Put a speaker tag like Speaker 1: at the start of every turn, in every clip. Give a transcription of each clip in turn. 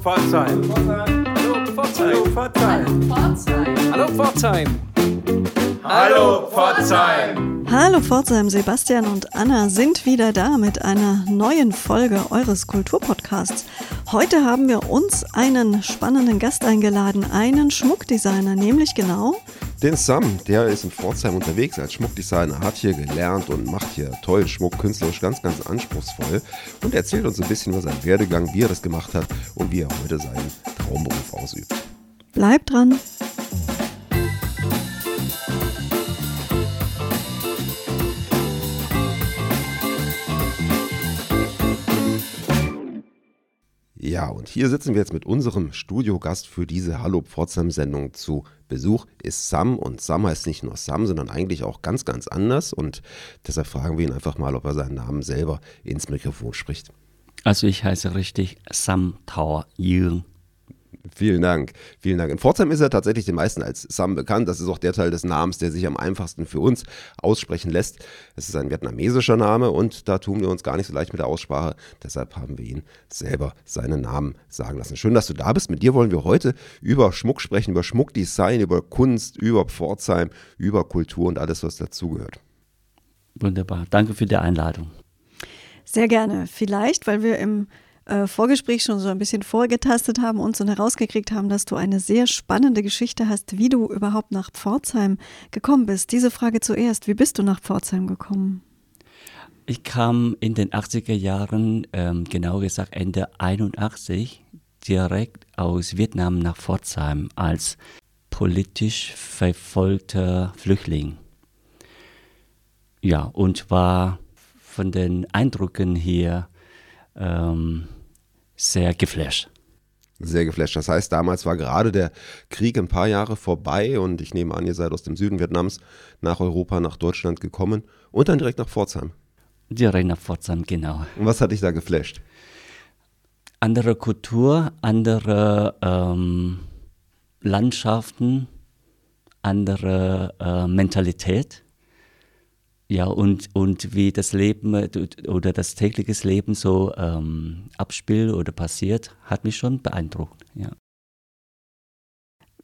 Speaker 1: Pforzheim.
Speaker 2: Hallo Pforzheim.
Speaker 1: Hallo Pforzheim.
Speaker 2: Hallo Pforzheim.
Speaker 3: Hallo Pforzheim, Sebastian und Anna sind wieder da mit einer neuen Folge eures Kulturpodcasts. Heute haben wir uns einen spannenden Gast eingeladen, einen Schmuckdesigner, nämlich genau
Speaker 4: den Sam. Der ist in Pforzheim unterwegs als Schmuckdesigner, hat hier gelernt und macht hier tollen Schmuck, künstlerisch ganz, ganz anspruchsvoll und erzählt uns ein bisschen über seinen Werdegang, wie er das gemacht hat und wie er heute seinen Traumberuf ausübt.
Speaker 3: Bleibt dran.
Speaker 4: Ja, und hier sitzen wir jetzt mit unserem Studiogast für diese Hallo Pforzheim-Sendung zu Besuch. Ist Sam und Sam heißt nicht nur Sam, sondern eigentlich auch ganz, ganz anders. Und deshalb fragen wir ihn einfach mal, ob er seinen Namen selber ins Mikrofon spricht.
Speaker 5: Also ich heiße richtig Sam Tao Jung.
Speaker 4: Vielen Dank, vielen Dank. In Pforzheim ist er tatsächlich den meisten als Sam bekannt. Das ist auch der Teil des Namens, der sich am einfachsten für uns aussprechen lässt. Es ist ein vietnamesischer Name und da tun wir uns gar nicht so leicht mit der Aussprache. Deshalb haben wir ihn selber seinen Namen sagen lassen. Schön, dass du da bist. Mit dir wollen wir heute über Schmuck sprechen, über Schmuckdesign, über Kunst, über Pforzheim, über Kultur und alles, was dazugehört.
Speaker 5: Wunderbar. Danke für die Einladung.
Speaker 3: Sehr gerne. Vielleicht, weil wir im äh, Vorgespräch schon so ein bisschen vorgetastet haben und so herausgekriegt haben, dass du eine sehr spannende Geschichte hast, wie du überhaupt nach Pforzheim gekommen bist. Diese Frage zuerst, wie bist du nach Pforzheim gekommen?
Speaker 5: Ich kam in den 80er Jahren, ähm, genau gesagt Ende 81, direkt aus Vietnam nach Pforzheim als politisch verfolgter Flüchtling. Ja, und war von den Eindrücken hier ähm, sehr geflasht.
Speaker 4: Sehr geflasht. Das heißt, damals war gerade der Krieg ein paar Jahre vorbei und ich nehme an, ihr seid aus dem Süden Vietnams nach Europa, nach Deutschland gekommen und dann direkt nach Pforzheim.
Speaker 5: Direkt nach Pforzheim, genau.
Speaker 4: Und was hat dich da geflasht?
Speaker 5: Andere Kultur, andere ähm, Landschaften, andere äh, Mentalität. Ja, und, und wie das Leben äh, oder das tägliche Leben so ähm, abspielt oder passiert, hat mich schon beeindruckt. Ja.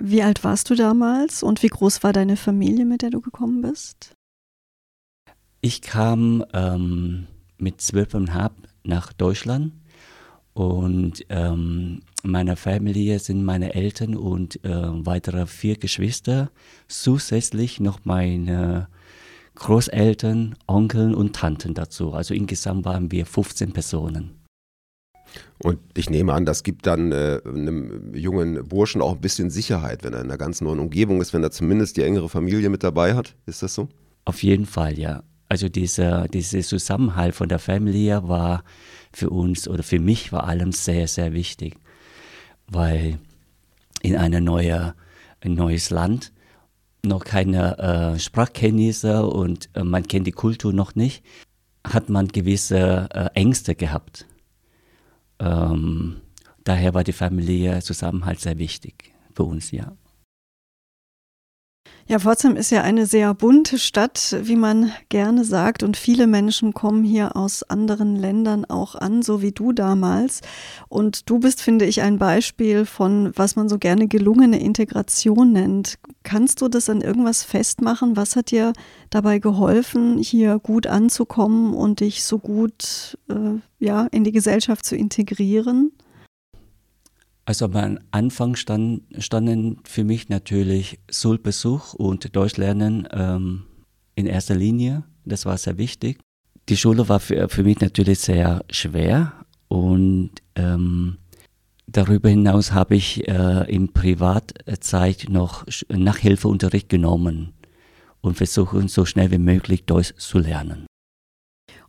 Speaker 3: Wie alt warst du damals und wie groß war deine Familie, mit der du gekommen bist?
Speaker 5: Ich kam ähm, mit zwölfeinhalb nach Deutschland und ähm, meiner Familie sind meine Eltern und äh, weitere vier Geschwister, zusätzlich noch meine Großeltern, Onkeln und Tanten dazu. Also insgesamt waren wir 15 Personen.
Speaker 4: Und ich nehme an, das gibt dann äh, einem jungen Burschen auch ein bisschen Sicherheit, wenn er in einer ganz neuen Umgebung ist, wenn er zumindest die engere Familie mit dabei hat. Ist das so?
Speaker 5: Auf jeden Fall, ja. Also dieser, dieser Zusammenhalt von der Familie war für uns oder für mich vor allem sehr, sehr wichtig, weil in eine neue, ein neues Land noch keine äh, Sprachkenntnisse und äh, man kennt die Kultur noch nicht, hat man gewisse äh, Ängste gehabt. Ähm, daher war die Familie Zusammenhalt sehr wichtig für uns, ja.
Speaker 3: Ja, Pforzheim ist ja eine sehr bunte Stadt, wie man gerne sagt, und viele Menschen kommen hier aus anderen Ländern auch an, so wie du damals. Und du bist, finde ich, ein Beispiel von, was man so gerne gelungene Integration nennt. Kannst du das an irgendwas festmachen? Was hat dir dabei geholfen, hier gut anzukommen und dich so gut äh, ja, in die Gesellschaft zu integrieren?
Speaker 5: Also am Anfang stand, standen für mich natürlich Schulbesuch und Deutschlernen ähm, in erster Linie. Das war sehr wichtig. Die Schule war für, für mich natürlich sehr schwer und ähm, darüber hinaus habe ich äh, in Privatzeit noch Nachhilfeunterricht genommen und versuchen so schnell wie möglich Deutsch zu lernen.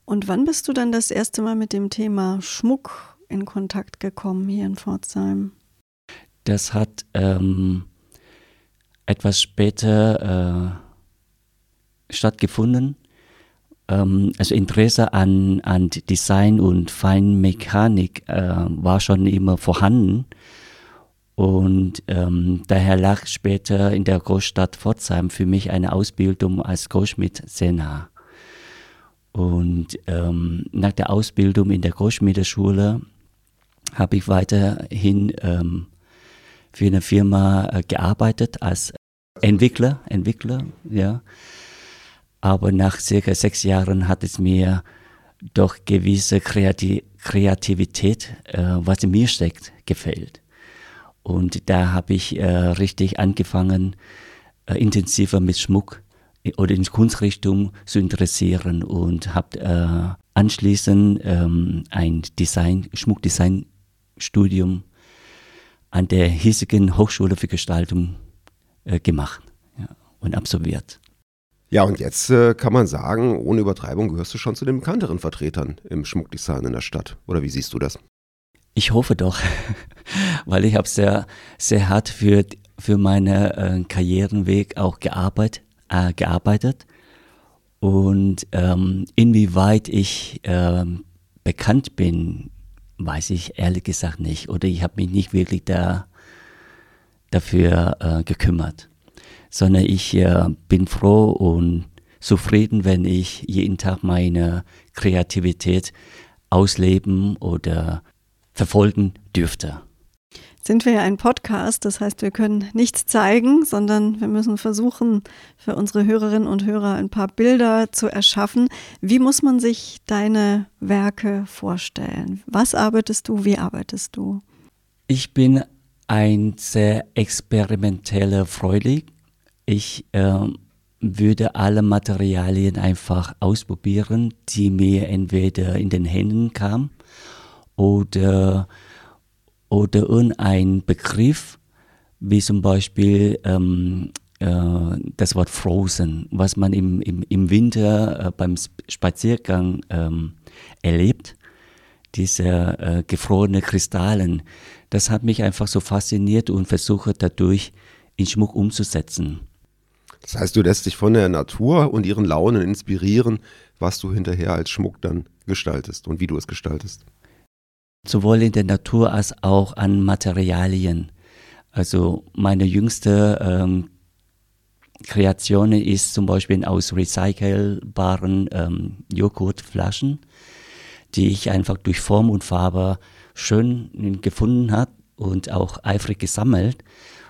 Speaker 3: Und wann bist du dann das erste Mal mit dem Thema Schmuck in Kontakt gekommen hier in Pforzheim?
Speaker 5: Das hat ähm, etwas später äh, stattgefunden. Ähm, also Interesse an, an Design und Feinmechanik äh, war schon immer vorhanden. Und ähm, daher lag später in der Großstadt Pforzheim für mich eine Ausbildung als Goldschmied sehr nah. Und ähm, nach der Ausbildung in der Großschmiedeschule habe ich weiterhin ähm, für eine Firma äh, gearbeitet als Entwickler, Entwickler, ja. Aber nach circa sechs Jahren hat es mir doch gewisse Kreati Kreativität, äh, was in mir steckt, gefällt. Und da habe ich äh, richtig angefangen, äh, intensiver mit Schmuck oder in Kunstrichtung zu interessieren und habe äh, anschließend ähm, ein Design, Schmuckdesign-Studium an der hiesigen Hochschule für Gestaltung äh, gemacht ja, und absolviert.
Speaker 4: Ja, und jetzt äh, kann man sagen, ohne Übertreibung gehörst du schon zu den bekannteren Vertretern im Schmuckdesign in der Stadt. Oder wie siehst du das?
Speaker 5: Ich hoffe doch, weil ich habe sehr, sehr hart für, für meinen äh, Karrierenweg auch gearbeitet, äh, gearbeitet. Und ähm, inwieweit ich ähm, bekannt bin, weiß ich ehrlich gesagt nicht. Oder ich habe mich nicht wirklich da, dafür äh, gekümmert. Sondern ich äh, bin froh und zufrieden, wenn ich jeden Tag meine Kreativität ausleben oder verfolgen dürfte
Speaker 3: sind wir ja ein Podcast, das heißt, wir können nichts zeigen, sondern wir müssen versuchen, für unsere Hörerinnen und Hörer ein paar Bilder zu erschaffen. Wie muss man sich deine Werke vorstellen? Was arbeitest du? Wie arbeitest du?
Speaker 5: Ich bin ein sehr experimenteller Freudig. Ich äh, würde alle Materialien einfach ausprobieren, die mir entweder in den Händen kamen oder oder irgendein Begriff, wie zum Beispiel ähm, äh, das Wort Frozen, was man im, im, im Winter äh, beim Spaziergang ähm, erlebt, diese äh, gefrorene Kristallen, das hat mich einfach so fasziniert und versuche dadurch in Schmuck umzusetzen.
Speaker 4: Das heißt, du lässt dich von der Natur und ihren Launen inspirieren, was du hinterher als Schmuck dann gestaltest und wie du es gestaltest
Speaker 5: sowohl in der Natur als auch an Materialien. Also meine jüngste ähm, Kreation ist zum Beispiel aus recycelbaren ähm, Joghurtflaschen, die ich einfach durch Form und Farbe schön gefunden habe und auch eifrig gesammelt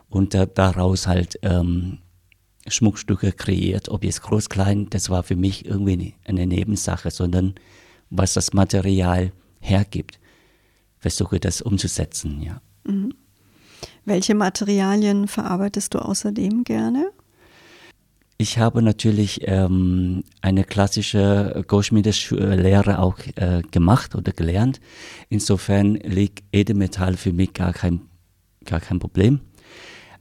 Speaker 5: und äh, daraus halt ähm, Schmuckstücke kreiert. Ob jetzt groß, klein, das war für mich irgendwie eine Nebensache, sondern was das Material hergibt versuche das umzusetzen, ja. Mhm.
Speaker 3: Welche Materialien verarbeitest du außerdem gerne?
Speaker 5: Ich habe natürlich ähm, eine klassische Goldschmiedeslehre auch äh, gemacht oder gelernt. Insofern liegt Edelmetall für mich gar kein, gar kein Problem.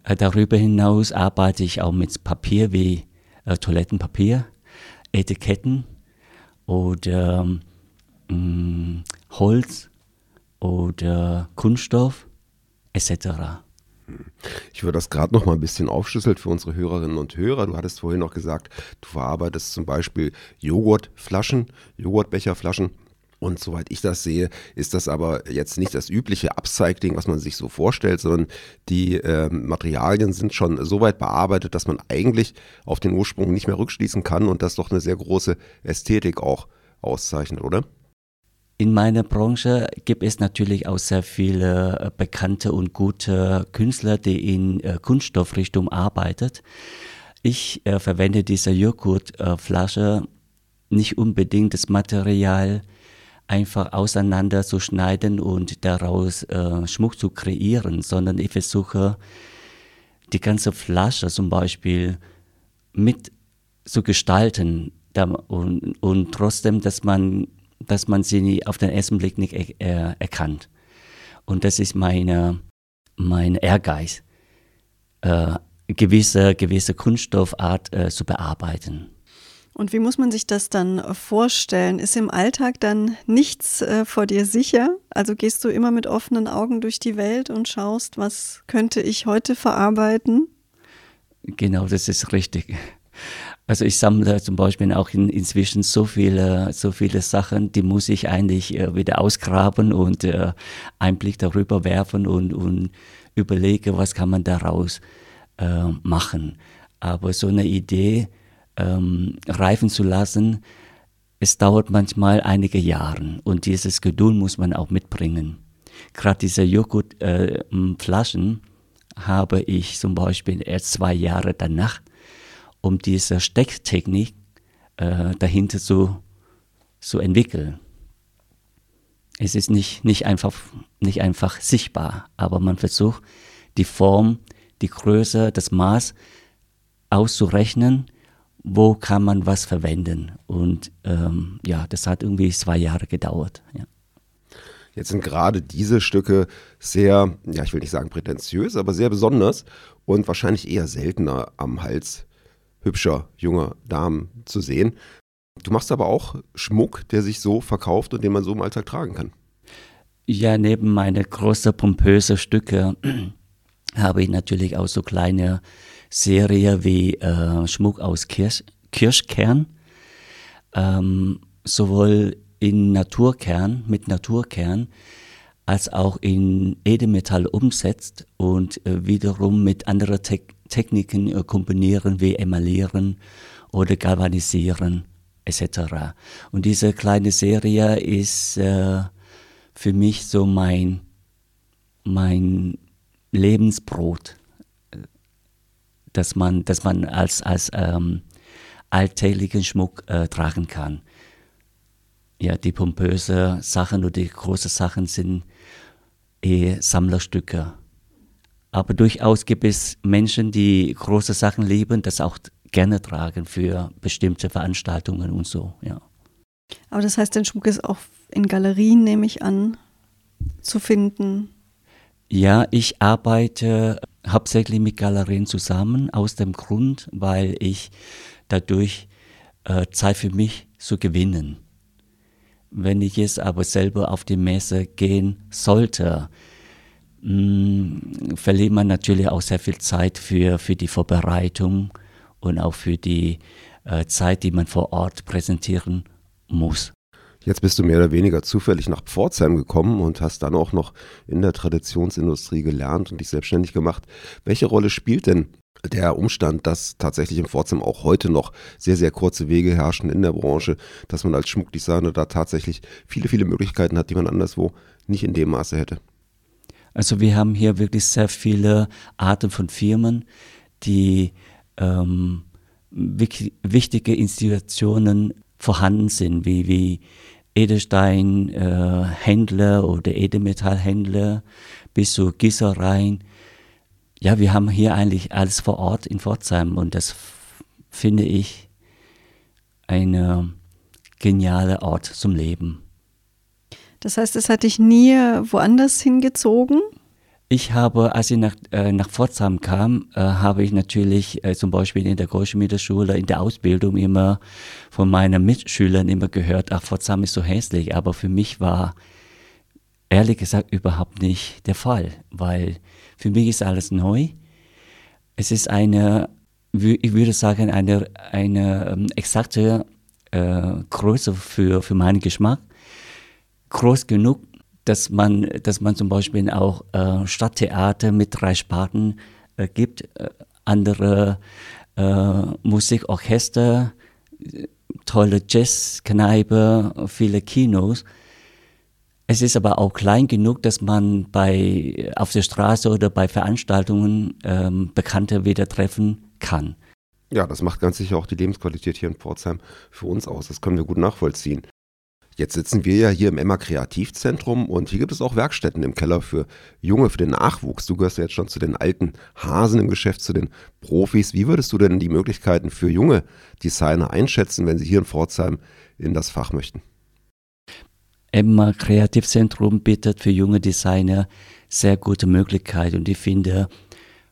Speaker 5: Äh, darüber hinaus arbeite ich auch mit Papier wie äh, Toilettenpapier, Etiketten oder ähm, Holz oder Kunststoff etc.
Speaker 4: Ich würde das gerade noch mal ein bisschen aufschlüsseln für unsere Hörerinnen und Hörer. Du hattest vorhin noch gesagt, du verarbeitest zum Beispiel Joghurtflaschen, Joghurtbecherflaschen. Und soweit ich das sehe, ist das aber jetzt nicht das übliche Upcycling, was man sich so vorstellt, sondern die äh, Materialien sind schon so weit bearbeitet, dass man eigentlich auf den Ursprung nicht mehr rückschließen kann und das doch eine sehr große Ästhetik auch auszeichnet, oder?
Speaker 5: In meiner Branche gibt es natürlich auch sehr viele äh, bekannte und gute Künstler, die in äh, Kunststoffrichtung arbeiten. Ich äh, verwende diese Joghurtflasche nicht unbedingt das Material einfach auseinander zu schneiden und daraus äh, Schmuck zu kreieren, sondern ich versuche die ganze Flasche zum Beispiel mit zu gestalten und, und trotzdem, dass man dass man sie auf den ersten Blick nicht er, erkannt. Und das ist meine, mein Ehrgeiz, äh, gewisse, gewisse Kunststoffart äh, zu bearbeiten.
Speaker 3: Und wie muss man sich das dann vorstellen? Ist im Alltag dann nichts äh, vor dir sicher? Also gehst du immer mit offenen Augen durch die Welt und schaust, was könnte ich heute verarbeiten?
Speaker 5: Genau, das ist richtig. Also ich sammle zum Beispiel auch in, inzwischen so viele, so viele Sachen, die muss ich eigentlich äh, wieder ausgraben und äh, einen Blick darüber werfen und, und überlege, was kann man daraus äh, machen. Aber so eine Idee ähm, reifen zu lassen, es dauert manchmal einige Jahre und dieses Geduld muss man auch mitbringen. gerade diese Joghurtflaschen äh, habe ich zum Beispiel erst zwei Jahre danach, um diese Stecktechnik äh, dahinter zu, zu entwickeln. Es ist nicht, nicht, einfach, nicht einfach sichtbar, aber man versucht die Form, die Größe, das Maß auszurechnen, wo kann man was verwenden. Und ähm, ja, das hat irgendwie zwei Jahre gedauert. Ja.
Speaker 4: Jetzt sind gerade diese Stücke sehr, ja, ich will nicht sagen prätentiös, aber sehr besonders und wahrscheinlich eher seltener am Hals hübscher junger Damen zu sehen. Du machst aber auch Schmuck, der sich so verkauft und den man so im Alltag tragen kann.
Speaker 5: Ja, neben meine großen pompösen Stücke habe ich natürlich auch so kleine Serie wie äh, Schmuck aus Kirsch, Kirschkern. Ähm, sowohl in Naturkern, mit Naturkern, als auch in Edelmetall umsetzt und äh, wiederum mit anderen Te Techniken äh, kombinieren wie Emalieren oder Galvanisieren etc. Und diese kleine Serie ist äh, für mich so mein, mein Lebensbrot, dass man, dass man als, als ähm, alltäglichen Schmuck äh, tragen kann ja, die pompöse Sachen oder die großen Sachen sind eh Sammlerstücke. Aber durchaus gibt es Menschen, die große Sachen lieben, das auch gerne tragen für bestimmte Veranstaltungen und so, ja.
Speaker 3: Aber das heißt, der Schmuck ist auch in Galerien, nehme ich an, zu finden.
Speaker 5: Ja, ich arbeite hauptsächlich mit Galerien zusammen, aus dem Grund, weil ich dadurch äh, Zeit für mich zu gewinnen. Wenn ich jetzt aber selber auf die Messe gehen sollte, mh, mm, verliert man natürlich auch sehr viel Zeit für, für die Vorbereitung und auch für die äh, Zeit, die man vor Ort präsentieren muss.
Speaker 4: Jetzt bist du mehr oder weniger zufällig nach Pforzheim gekommen und hast dann auch noch in der Traditionsindustrie gelernt und dich selbstständig gemacht. Welche Rolle spielt denn der Umstand, dass tatsächlich in Pforzheim auch heute noch sehr, sehr kurze Wege herrschen in der Branche, dass man als Schmuckdesigner da tatsächlich viele, viele Möglichkeiten hat, die man anderswo nicht in dem Maße hätte.
Speaker 5: Also wir haben hier wirklich sehr viele Arten von Firmen, die ähm, wichtige Institutionen vorhanden sind, wie, wie Edelsteinhändler äh, oder Edelmetallhändler bis zu Gießereien ja, wir haben hier eigentlich alles vor Ort in Pforzheim und das finde ich ein genialer Ort zum Leben.
Speaker 3: Das heißt, es hat dich nie woanders hingezogen?
Speaker 5: Ich habe, als ich nach, äh, nach Pforzheim kam, äh, habe ich natürlich äh, zum Beispiel in der Goldschmiedeschule, in der Ausbildung immer von meinen Mitschülern immer gehört, ach, Pforzheim ist so hässlich. Aber für mich war ehrlich gesagt überhaupt nicht der Fall, weil für mich ist alles neu. Es ist eine, ich würde sagen, eine, eine ähm, exakte äh, Größe für, für meinen Geschmack. Groß genug, dass man, dass man zum Beispiel auch äh, Stadttheater mit drei Sparten äh, gibt, äh, andere äh, Musikorchester, tolle Jazzkneipe, viele Kinos. Es ist aber auch klein genug, dass man bei, auf der Straße oder bei Veranstaltungen ähm, Bekannte wieder treffen kann.
Speaker 4: Ja, das macht ganz sicher auch die Lebensqualität hier in Pforzheim für uns aus. Das können wir gut nachvollziehen. Jetzt sitzen wir ja hier im Emma Kreativzentrum und hier gibt es auch Werkstätten im Keller für Junge, für den Nachwuchs. Du gehörst ja jetzt schon zu den alten Hasen im Geschäft, zu den Profis. Wie würdest du denn die Möglichkeiten für junge Designer einschätzen, wenn sie hier in Pforzheim in das Fach möchten?
Speaker 5: Emma Kreativzentrum bietet für junge Designer sehr gute Möglichkeiten und ich finde,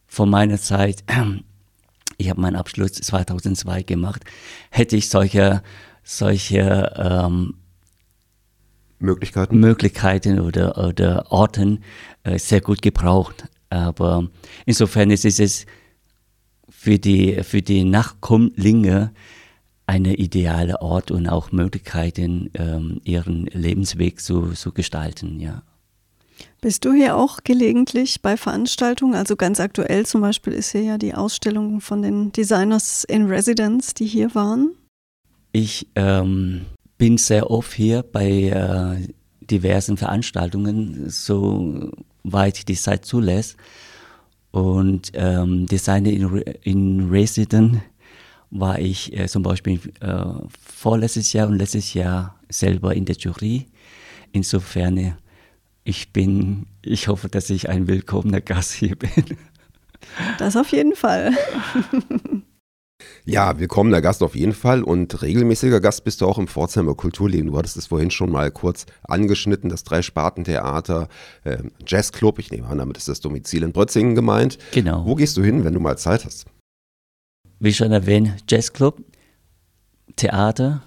Speaker 5: von meiner Zeit, ich habe meinen Abschluss 2002 gemacht, hätte ich solche, solche ähm,
Speaker 4: Möglichkeiten,
Speaker 5: Möglichkeiten oder, oder Orten äh, sehr gut gebraucht. Aber insofern ist es für die, für die Nachkommlinge eine ideale Ort und auch Möglichkeiten, ähm, ihren Lebensweg zu, zu gestalten, ja.
Speaker 3: Bist du hier auch gelegentlich bei Veranstaltungen? Also ganz aktuell zum Beispiel ist hier ja die Ausstellung von den Designers in Residence, die hier waren.
Speaker 5: Ich ähm, bin sehr oft hier bei äh, diversen Veranstaltungen, soweit die Zeit zulässt. Und ähm, Designer in, in Resident war ich äh, zum Beispiel äh, vorletztes Jahr und letztes Jahr selber in der Jury. Insofern, ich bin, ich hoffe, dass ich ein willkommener Gast hier bin.
Speaker 3: Das auf jeden Fall.
Speaker 4: Ja, willkommener Gast auf jeden Fall und regelmäßiger Gast bist du auch im Pforzheimer Kulturleben. Du hattest es vorhin schon mal kurz angeschnitten, das Drei-Sparten-Theater, äh, Jazzclub, ich nehme an, damit ist das Domizil in Brötzingen gemeint.
Speaker 5: Genau.
Speaker 4: Wo gehst du hin, wenn du mal Zeit hast?
Speaker 5: Wie schon erwähnt, Jazzclub, Theater,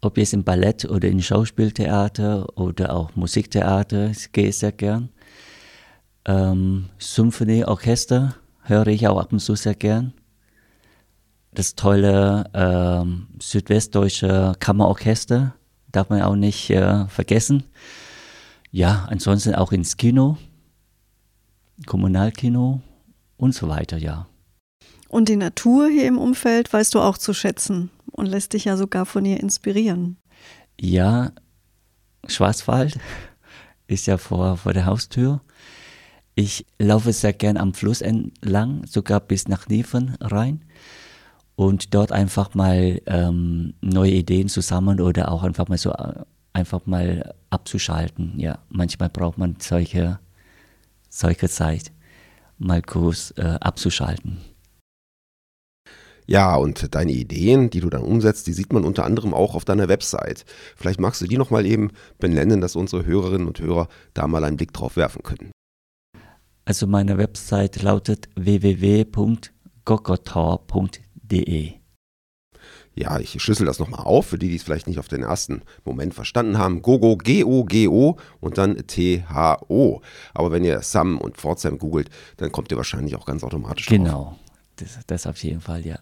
Speaker 5: ob jetzt im Ballett oder im Schauspieltheater oder auch Musiktheater, ich gehe sehr gern. Ähm, Symphonieorchester höre ich auch ab und zu sehr gern das tolle ähm, südwestdeutsche Kammerorchester, darf man auch nicht äh, vergessen. Ja, ansonsten auch ins Kino, Kommunalkino und so weiter, ja.
Speaker 3: Und die Natur hier im Umfeld weißt du auch zu schätzen und lässt dich ja sogar von ihr inspirieren.
Speaker 5: Ja, Schwarzwald ist ja vor, vor der Haustür. Ich laufe sehr gern am Fluss entlang, sogar bis nach Niefern rein und dort einfach mal ähm, neue Ideen zu sammeln oder auch einfach mal so äh, einfach mal abzuschalten. Ja, manchmal braucht man solche, solche Zeit, mal kurz äh, abzuschalten.
Speaker 4: Ja, und deine Ideen, die du dann umsetzt, die sieht man unter anderem auch auf deiner Website. Vielleicht magst du die nochmal eben benennen, dass unsere Hörerinnen und Hörer da mal einen Blick drauf werfen können.
Speaker 5: Also meine Website lautet www.gogotor.de www.gogo.de.
Speaker 4: Ja, ich schlüssel das nochmal auf, für die, die es vielleicht nicht auf den ersten Moment verstanden haben. Gogo, G-O-G-O und dann T-H-O. Aber wenn ihr Sam und Pforzheim googelt, dann kommt ihr wahrscheinlich auch ganz automatisch
Speaker 5: drauf. Genau, das, das auf jeden Fall, ja.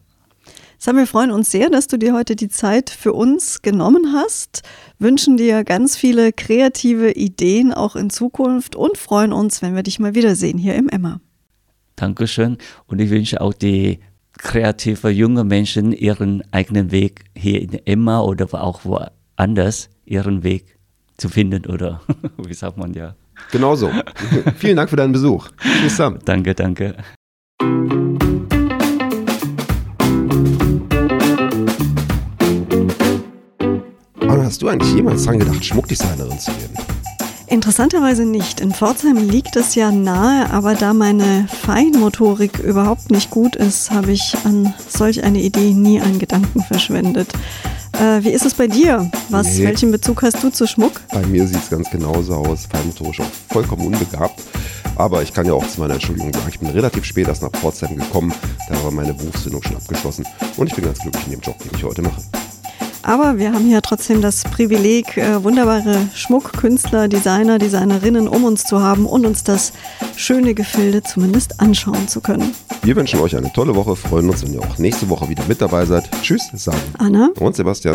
Speaker 3: Sam, wir freuen uns sehr, dass du dir heute die Zeit für uns genommen hast, wünschen dir ganz viele kreative Ideen auch in Zukunft und freuen uns, wenn wir dich mal wiedersehen hier im Emma.
Speaker 5: Dankeschön und ich wünsche auch die kreative junge Menschen ihren eigenen Weg hier in Emma oder auch woanders ihren Weg zu finden oder wie sagt man ja.
Speaker 4: Genau so. Vielen Dank für deinen Besuch. Tschüss Sam.
Speaker 5: Danke, danke.
Speaker 4: Wann hast du eigentlich jemals dran gedacht, Schmuckdesignerin zu werden?
Speaker 3: Interessanterweise nicht. In Pforzheim liegt es ja nahe, aber da meine Feinmotorik überhaupt nicht gut ist, habe ich an solch eine Idee nie einen Gedanken verschwendet. Äh, wie ist es bei dir? Was, nee. Welchen Bezug hast du zu Schmuck?
Speaker 4: Bei mir sieht es ganz genauso aus. Feinmotorisch auch vollkommen unbegabt. Aber ich kann ja auch zu meiner Entschuldigung sagen, ich bin relativ spät erst nach Pforzheim gekommen. Da war meine Berufsfindung schon abgeschlossen. Und ich bin ganz glücklich in dem Job, den ich heute mache.
Speaker 3: Aber wir haben hier trotzdem das Privileg, äh, wunderbare Schmuckkünstler, Designer, Designerinnen um uns zu haben und uns das schöne Gefilde zumindest anschauen zu können.
Speaker 4: Wir wünschen euch eine tolle Woche, freuen uns, wenn ihr auch nächste Woche wieder mit dabei seid. Tschüss, sagen
Speaker 3: Anna
Speaker 4: und Sebastian.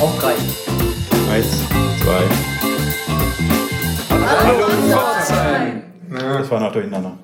Speaker 2: Auf drei. Eins, zwei. Hallo, Hallo Pforzheim!
Speaker 6: Das war noch durcheinander.